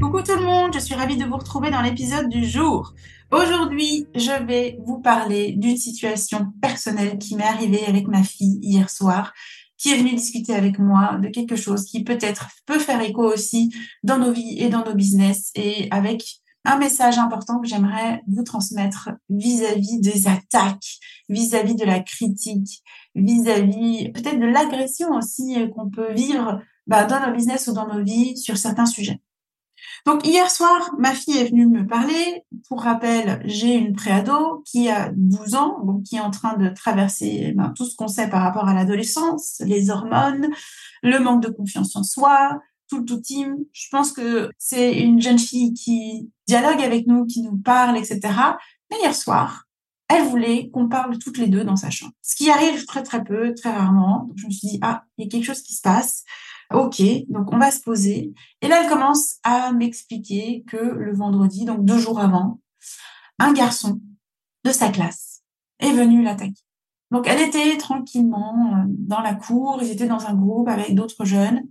Coucou tout le monde, je suis ravie de vous retrouver dans l'épisode du jour. Aujourd'hui, je vais vous parler d'une situation personnelle qui m'est arrivée avec ma fille hier soir, qui est venue discuter avec moi de quelque chose qui peut-être peut faire écho aussi dans nos vies et dans nos business et avec un message important que j'aimerais vous transmettre vis-à-vis des attaques, vis-à-vis de la critique, vis-à-vis peut-être de l'agression aussi qu'on peut vivre bah, dans nos business ou dans nos vies sur certains sujets. Donc hier soir, ma fille est venue me parler. Pour rappel, j'ai une préado qui a 12 ans, donc qui est en train de traverser ben, tout ce qu'on sait par rapport à l'adolescence, les hormones, le manque de confiance en soi, tout le tout team. Je pense que c'est une jeune fille qui dialogue avec nous, qui nous parle, etc. Mais hier soir, elle voulait qu'on parle toutes les deux dans sa chambre. Ce qui arrive très très peu, très rarement. Donc je me suis dit, ah, il y a quelque chose qui se passe. Ok, donc on va se poser. Et là, elle commence à m'expliquer que le vendredi, donc deux jours avant, un garçon de sa classe est venu l'attaquer. Donc elle était tranquillement euh, dans la cour, ils étaient dans un groupe avec d'autres jeunes.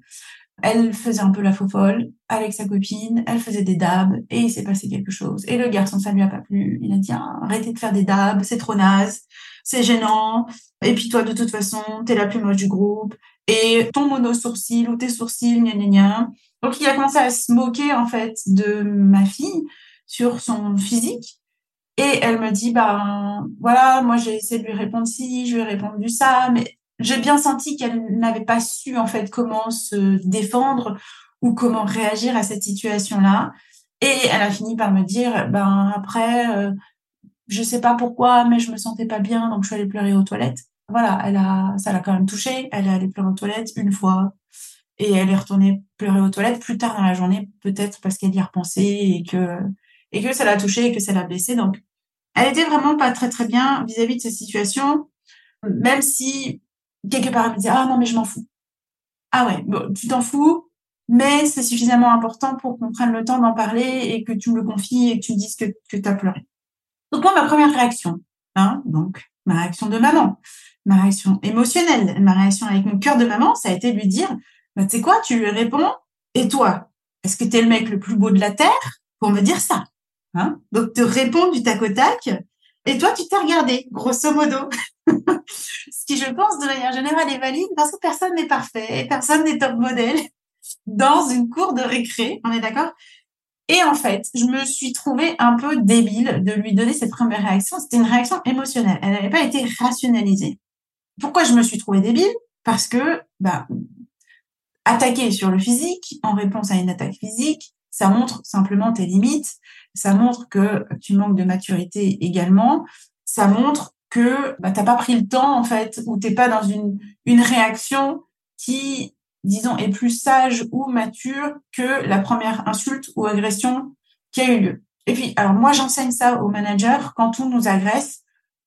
Elle faisait un peu la faux folle avec sa copine, elle faisait des dabs et il s'est passé quelque chose. Et le garçon, ça lui a pas plu. Il a dit ah, arrêtez de faire des dabs, c'est trop naze, c'est gênant. Et puis toi, de toute façon, t'es la plus moche du groupe et ton mono-sourcil ou tes sourcils, gna gna gna. Donc, il a commencé à se moquer, en fait, de ma fille sur son physique. Et elle me dit, bah, voilà, moi, j'ai essayé de lui répondre ci, je lui ai répondu ça, mais j'ai bien senti qu'elle n'avait pas su, en fait, comment se défendre ou comment réagir à cette situation-là. Et elle a fini par me dire, ben, après, euh, je sais pas pourquoi, mais je me sentais pas bien, donc je suis allée pleurer aux toilettes voilà, elle a, ça l'a quand même touchée. Elle est allée pleurer aux toilettes une fois et elle est retournée pleurer aux toilettes plus tard dans la journée, peut-être parce qu'elle y a repensé et que, et que ça l'a touchée et que ça l'a blessée. Donc, elle était vraiment pas très, très bien vis-à-vis de cette situation, même si quelque part elle me disait, ah non, mais je m'en fous. Ah ouais, bon, tu t'en fous, mais c'est suffisamment important pour qu'on prenne le temps d'en parler et que tu me le confies et que tu me dises que, que tu as pleuré. Donc, moi, ma première réaction, hein, donc, ma réaction de maman, ma réaction émotionnelle, ma réaction avec mon cœur de maman, ça a été lui dire, bah, tu sais quoi, tu lui réponds, et toi, est-ce que tu es le mec le plus beau de la Terre pour me dire ça hein? Donc, te répondre du tac au tac, et toi, tu t'es regardé, grosso modo. Ce qui, je pense, de manière générale, est valide parce que personne n'est parfait, personne n'est top modèle dans une cour de récré, on est d'accord? Et en fait, je me suis trouvée un peu débile de lui donner cette première réaction. C'était une réaction émotionnelle. Elle n'avait pas été rationalisée. Pourquoi je me suis trouvée débile? Parce que bah, attaquer sur le physique en réponse à une attaque physique, ça montre simplement tes limites, ça montre que tu manques de maturité également, ça montre que bah, tu n'as pas pris le temps en fait, ou t'es pas dans une, une réaction qui, disons, est plus sage ou mature que la première insulte ou agression qui a eu lieu. Et puis, alors moi j'enseigne ça aux managers quand on nous agresse,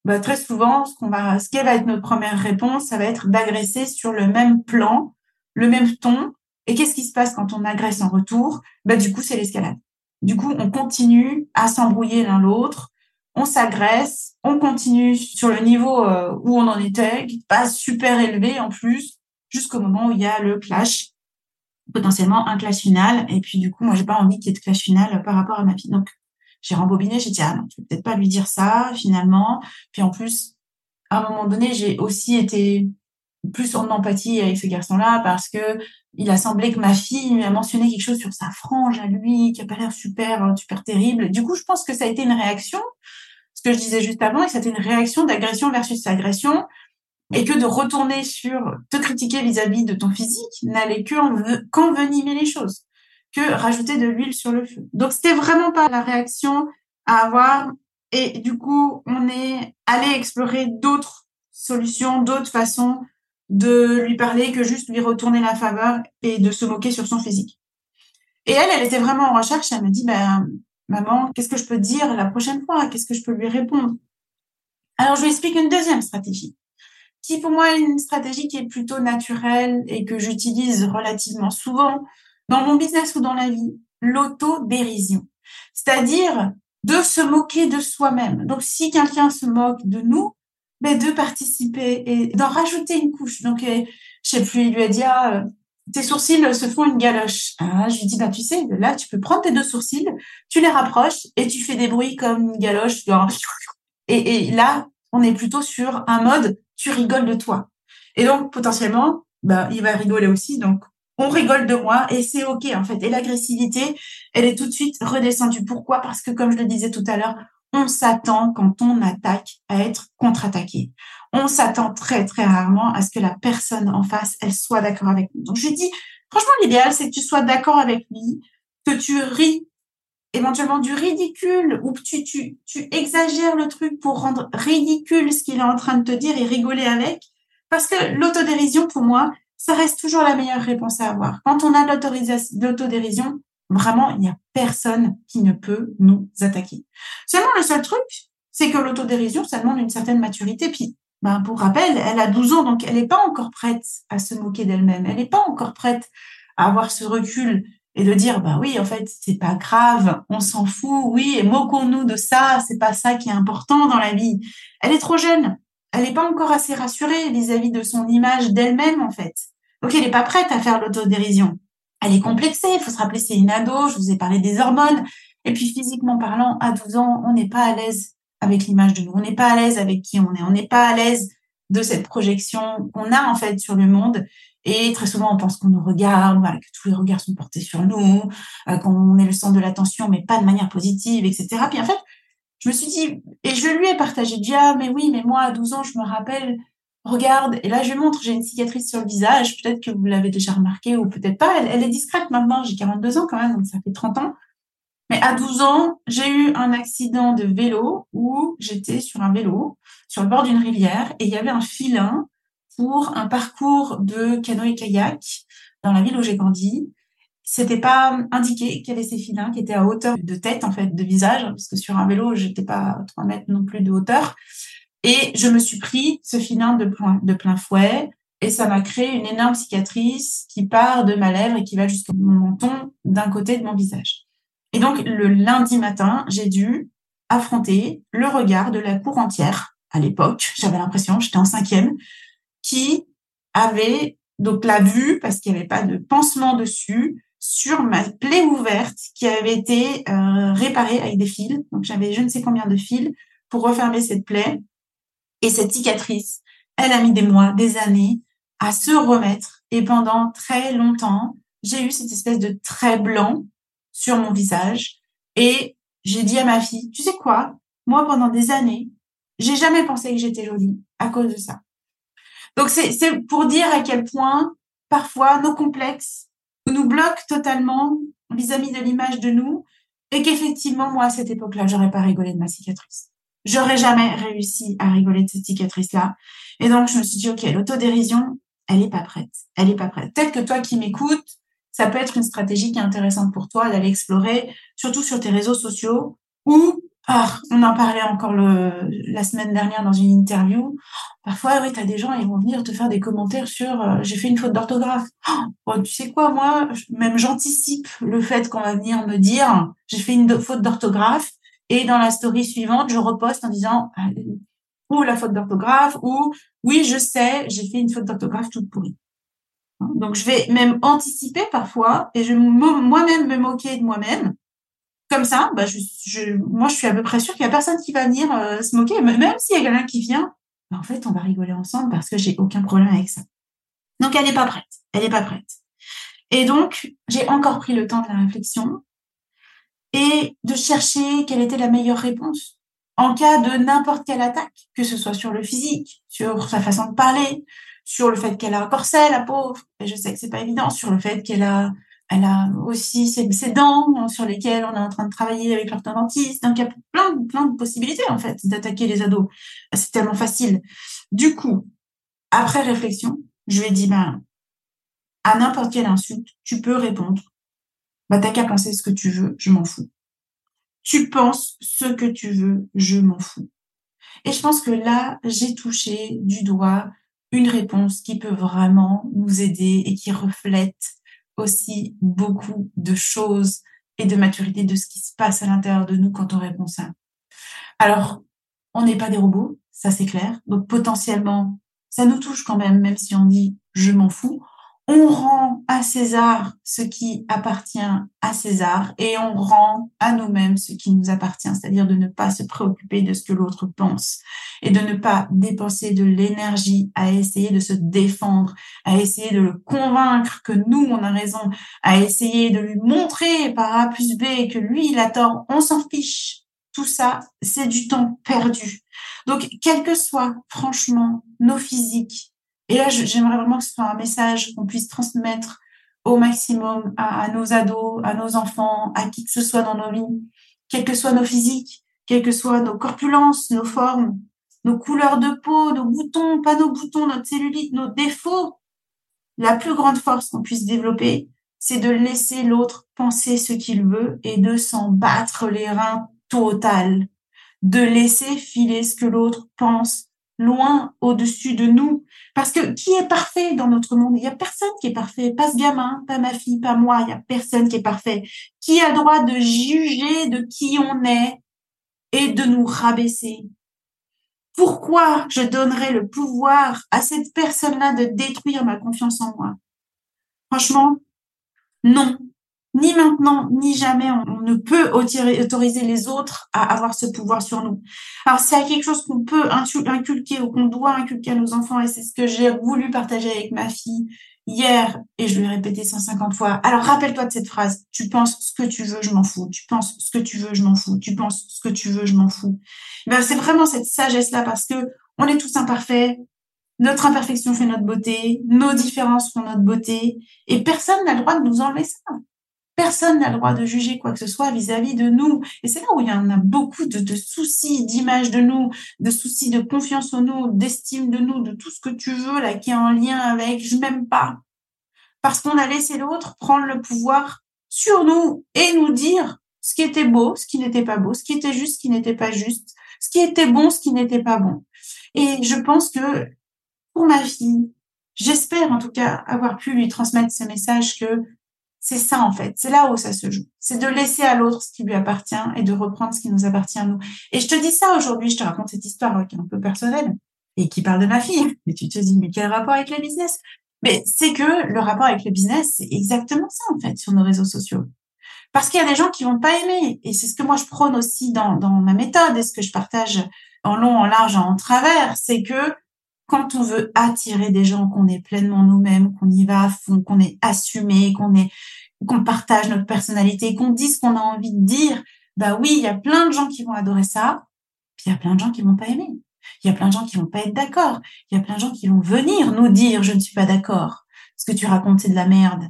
bah, très souvent, ce qu'on va, ce qui va être notre première réponse, ça va être d'agresser sur le même plan, le même ton. Et qu'est-ce qui se passe quand on agresse en retour? Bah, du coup, c'est l'escalade. Du coup, on continue à s'embrouiller l'un l'autre, on s'agresse, on continue sur le niveau euh, où on en était, pas super élevé en plus, jusqu'au moment où il y a le clash, potentiellement un clash final. Et puis, du coup, moi, j'ai pas envie qu'il y ait de clash final par rapport à ma fille. Donc, j'ai rembobiné, j'ai dit, ah non, je vais peut-être pas lui dire ça, finalement. Puis en plus, à un moment donné, j'ai aussi été plus en empathie avec ce garçon-là parce que il a semblé que ma fille lui a mentionné quelque chose sur sa frange à lui qui a pas l'air super, super terrible. Du coup, je pense que ça a été une réaction ce que je disais juste avant, et que c'était une réaction d'agression versus agression, et que de retourner sur te critiquer vis-à-vis de ton physique n'allait qu'envenimer les choses, que rajouter de l'huile sur le feu. Donc c'était vraiment pas la réaction à avoir, et du coup on est allé explorer d'autres solutions, d'autres façons de lui parler que juste lui retourner la faveur et de se moquer sur son physique. Et elle, elle était vraiment en recherche. Elle me dit, ben, maman, qu'est-ce que je peux dire la prochaine fois? Qu'est-ce que je peux lui répondre? Alors, je lui explique une deuxième stratégie, qui pour moi une stratégie qui est plutôt naturelle et que j'utilise relativement souvent dans mon business ou dans la vie, l'autodérision. C'est-à-dire de se moquer de soi-même. Donc, si quelqu'un se moque de nous, ben, de participer et d'en rajouter une couche. Donc, je sais plus, il lui a dit, ah, euh, tes sourcils se font une galoche. Ah, je lui dis, bah, tu sais, là, tu peux prendre tes deux sourcils, tu les rapproches et tu fais des bruits comme une galoche. Et là, on est plutôt sur un mode, tu rigoles de toi. Et donc, potentiellement, bah, il va rigoler aussi. Donc, on rigole de moi et c'est OK, en fait. Et l'agressivité, elle est tout de suite redescendue. Pourquoi? Parce que, comme je le disais tout à l'heure, on s'attend quand on attaque à être contre-attaqué on s'attend très, très rarement à ce que la personne en face, elle soit d'accord avec nous. Donc, je dis, franchement, l'idéal, c'est que tu sois d'accord avec lui, que tu ris éventuellement du ridicule ou tu exagères le truc pour rendre ridicule ce qu'il est en train de te dire et rigoler avec. Parce que l'autodérision, pour moi, ça reste toujours la meilleure réponse à avoir. Quand on a l'autodérision, vraiment, il n'y a personne qui ne peut nous attaquer. Seulement, le seul truc, c'est que l'autodérision, ça demande une certaine maturité. Puis, ben, pour rappel, elle a 12 ans, donc elle n'est pas encore prête à se moquer d'elle-même. Elle n'est pas encore prête à avoir ce recul et de dire, bah oui, en fait, c'est pas grave, on s'en fout, oui, et moquons-nous de ça, c'est pas ça qui est important dans la vie. Elle est trop jeune. Elle n'est pas encore assez rassurée vis-à-vis de son image d'elle-même, en fait. Donc, elle n'est pas prête à faire l'autodérision. Elle est complexée. Il faut se rappeler, c'est une ado. Je vous ai parlé des hormones. Et puis, physiquement parlant, à 12 ans, on n'est pas à l'aise avec l'image de nous. On n'est pas à l'aise avec qui on est. On n'est pas à l'aise de cette projection qu'on a en fait sur le monde. Et très souvent, on pense qu'on nous regarde, voilà, que tous les regards sont portés sur nous, euh, qu'on est le centre de l'attention, mais pas de manière positive, etc. Puis en fait, je me suis dit, et je lui ai partagé, je ah, mais oui, mais moi, à 12 ans, je me rappelle, regarde, et là, je montre, j'ai une cicatrice sur le visage, peut-être que vous l'avez déjà remarqué, ou peut-être pas, elle, elle est discrète maintenant, j'ai 42 ans quand même, donc ça fait 30 ans. Mais à 12 ans, j'ai eu un accident de vélo où j'étais sur un vélo sur le bord d'une rivière et il y avait un filin pour un parcours de canoë-kayak dans la ville où j'ai grandi. C'était pas indiqué y avait ces filins qui étaient à hauteur de tête, en fait, de visage, parce que sur un vélo, j'étais pas à 3 mètres non plus de hauteur. Et je me suis pris ce filin de plein, de plein fouet et ça m'a créé une énorme cicatrice qui part de ma lèvre et qui va jusqu'au menton d'un côté de mon visage. Et donc, le lundi matin, j'ai dû affronter le regard de la cour entière. À l'époque, j'avais l'impression, j'étais en cinquième, qui avait donc la vue, parce qu'il n'y avait pas de pansement dessus, sur ma plaie ouverte qui avait été euh, réparée avec des fils. Donc, j'avais je ne sais combien de fils pour refermer cette plaie. Et cette cicatrice, elle a mis des mois, des années à se remettre. Et pendant très longtemps, j'ai eu cette espèce de trait blanc sur mon visage. Et j'ai dit à ma fille, tu sais quoi, moi pendant des années, j'ai jamais pensé que j'étais jolie à cause de ça. Donc c'est pour dire à quel point parfois nos complexes nous bloquent totalement vis-à-vis de l'image de nous et qu'effectivement moi à cette époque-là j'aurais pas rigolé de ma cicatrice. J'aurais jamais réussi à rigoler de cette cicatrice-là. Et donc je me suis dit ok l'autodérision elle est pas prête, elle est pas prête. Peut-être que toi qui m'écoutes ça peut être une stratégie qui est intéressante pour toi d'aller explorer, surtout sur tes réseaux sociaux, ou ah, on en parlait encore la semaine dernière dans une interview. Parfois, oui, tu as des gens, ils vont venir te faire des commentaires sur euh, j'ai fait une faute d'orthographe. Oh, tu sais quoi, moi, même j'anticipe le fait qu'on va venir me dire j'ai fait une faute d'orthographe et dans la story suivante, je reposte en disant ou la faute d'orthographe ou oui, je sais, j'ai fait une faute d'orthographe toute pourrie. Donc, je vais même anticiper parfois et je moi-même me moquer de moi-même. Comme ça, bah, je, moi, je suis à peu près sûre qu'il n'y a personne qui va venir euh, se moquer. Même s'il y a quelqu'un qui vient, bah, en fait, on va rigoler ensemble parce que j'ai aucun problème avec ça. Donc, elle n'est pas prête. Elle n'est pas prête. Et donc, j'ai encore pris le temps de la réflexion et de chercher quelle était la meilleure réponse en cas de n'importe quelle attaque, que ce soit sur le physique, sur sa façon de parler, sur le fait qu'elle a un corset, la pauvre, et je sais que c'est pas évident, sur le fait qu'elle a, elle a aussi ses, dents sur lesquelles on est en train de travailler avec l'orthodontiste. Donc il y a plein, de possibilités en fait d'attaquer les ados. C'est tellement facile. Du coup, après réflexion, je lui ai dit ben à n'importe quelle insulte, tu peux répondre. Bah t'as qu'à penser ce que tu veux, je m'en fous. Tu penses ce que tu veux, je m'en fous. Et je pense que là, j'ai touché du doigt une réponse qui peut vraiment nous aider et qui reflète aussi beaucoup de choses et de maturité de ce qui se passe à l'intérieur de nous quand on répond ça. Alors, on n'est pas des robots, ça c'est clair. Donc potentiellement, ça nous touche quand même, même si on dit je m'en fous on rend à César ce qui appartient à César et on rend à nous-mêmes ce qui nous appartient, c'est-à-dire de ne pas se préoccuper de ce que l'autre pense et de ne pas dépenser de l'énergie à essayer de se défendre, à essayer de le convaincre que nous, on a raison, à essayer de lui montrer par A plus B que lui, il a tort. On s'en fiche. Tout ça, c'est du temps perdu. Donc, quel que soit, franchement, nos physiques, et là, j'aimerais vraiment que ce soit un message qu'on puisse transmettre au maximum à, nos ados, à nos enfants, à qui que ce soit dans nos vies, quels que soient nos physiques, quelles que soient nos corpulences, nos formes, nos couleurs de peau, nos boutons, pas nos boutons, notre cellulite, nos défauts. La plus grande force qu'on puisse développer, c'est de laisser l'autre penser ce qu'il veut et de s'en battre les reins total, de laisser filer ce que l'autre pense loin au-dessus de nous. Parce que qui est parfait dans notre monde? Il n'y a personne qui est parfait. Pas ce gamin, pas ma fille, pas moi. Il n'y a personne qui est parfait. Qui a droit de juger de qui on est et de nous rabaisser? Pourquoi je donnerais le pouvoir à cette personne-là de détruire ma confiance en moi? Franchement, non ni maintenant, ni jamais, on, ne peut autoriser les autres à avoir ce pouvoir sur nous. Alors, c'est quelque chose qu'on peut inculquer ou qu'on doit inculquer à nos enfants, et c'est ce que j'ai voulu partager avec ma fille hier, et je lui ai répété 150 fois. Alors, rappelle-toi de cette phrase. Tu penses ce que tu veux, je m'en fous. Tu penses ce que tu veux, je m'en fous. Tu penses ce que tu veux, je m'en fous. Ben, c'est vraiment cette sagesse-là parce que on est tous imparfaits. Notre imperfection fait notre beauté. Nos différences font notre beauté. Et personne n'a le droit de nous enlever ça. Personne n'a le droit de juger quoi que ce soit vis-à-vis de nous. Et c'est là où il y en a beaucoup de, soucis d'image de nous, de soucis de confiance en nous, d'estime de nous, de tout ce que tu veux là qui est en lien avec je m'aime pas. Parce qu'on a laissé l'autre prendre le pouvoir sur nous et nous dire ce qui était beau, ce qui n'était pas beau, ce qui était juste, ce qui n'était pas juste, ce qui était bon, ce qui n'était pas bon. Et je pense que pour ma fille, j'espère en tout cas avoir pu lui transmettre ce message que c'est ça en fait, c'est là où ça se joue. C'est de laisser à l'autre ce qui lui appartient et de reprendre ce qui nous appartient à nous. Et je te dis ça aujourd'hui, je te raconte cette histoire qui est un peu personnelle et qui parle de ma fille. Et tu te dis, mais quel rapport avec le business? Mais c'est que le rapport avec le business, c'est exactement ça en fait sur nos réseaux sociaux. Parce qu'il y a des gens qui vont pas aimer. Et c'est ce que moi je prône aussi dans, dans ma méthode et ce que je partage en long, en large, en travers, c'est que quand on veut attirer des gens, qu'on est pleinement nous-mêmes, qu'on y va à fond, qu'on est assumé, qu'on est, qu'on partage notre personnalité, qu'on dise ce qu'on a envie de dire, bah oui, il y a plein de gens qui vont adorer ça, puis il y a plein de gens qui vont pas aimer. Il y a plein de gens qui vont pas être d'accord. Il y a plein de gens qui vont venir nous dire je ne suis pas d'accord. Ce que tu racontes, c'est de la merde.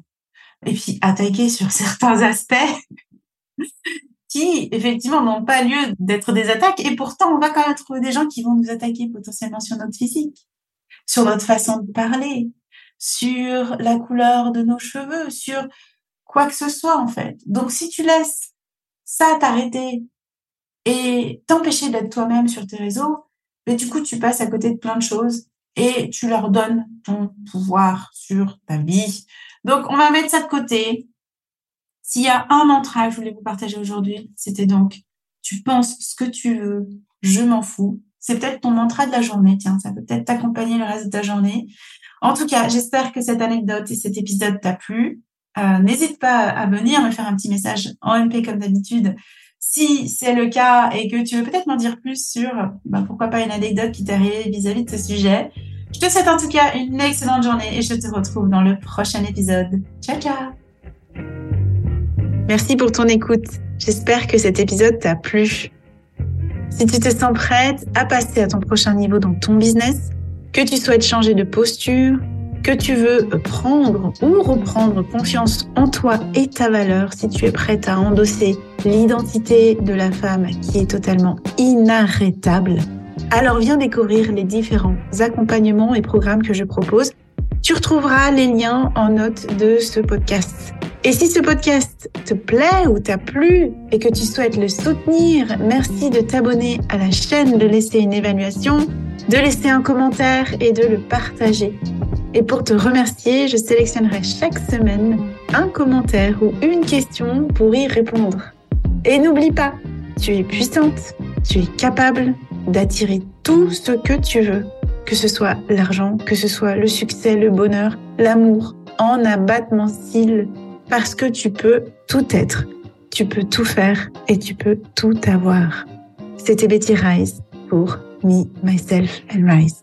Et puis attaquer sur certains aspects qui, effectivement, n'ont pas lieu d'être des attaques. Et pourtant, on va quand même trouver des gens qui vont nous attaquer potentiellement sur notre physique sur notre façon de parler, sur la couleur de nos cheveux, sur quoi que ce soit en fait. Donc si tu laisses ça t'arrêter et t'empêcher d'être toi-même sur tes réseaux, mais ben, du coup tu passes à côté de plein de choses et tu leur donnes ton pouvoir sur ta vie. Donc on va mettre ça de côté. S'il y a un mantra que je voulais vous partager aujourd'hui, c'était donc tu penses ce que tu veux, je m'en fous, c'est peut-être ton mantra de la journée. Tiens, ça peut peut-être t'accompagner le reste de ta journée. En tout cas, j'espère que cette anecdote et cet épisode t'a plu. Euh, n'hésite pas à venir me faire un petit message en MP comme d'habitude si c'est le cas et que tu veux peut-être m'en dire plus sur bah, pourquoi pas une anecdote qui t'est arrivée vis-à-vis de ce sujet. Je te souhaite en tout cas une excellente journée et je te retrouve dans le prochain épisode. Ciao ciao Merci pour ton écoute. J'espère que cet épisode t'a plu. Si tu te sens prête à passer à ton prochain niveau dans ton business, que tu souhaites changer de posture, que tu veux prendre ou reprendre confiance en toi et ta valeur, si tu es prête à endosser l'identité de la femme qui est totalement inarrêtable, alors viens découvrir les différents accompagnements et programmes que je propose. Tu retrouveras les liens en note de ce podcast. Et si ce podcast te plaît ou t'a plu et que tu souhaites le soutenir, merci de t'abonner à la chaîne, de laisser une évaluation, de laisser un commentaire et de le partager. Et pour te remercier, je sélectionnerai chaque semaine un commentaire ou une question pour y répondre. Et n'oublie pas, tu es puissante, tu es capable d'attirer tout ce que tu veux, que ce soit l'argent, que ce soit le succès, le bonheur, l'amour, en abattement cils parce que tu peux tout être, tu peux tout faire et tu peux tout avoir. C'était Betty Rise pour Me, Myself and Rise.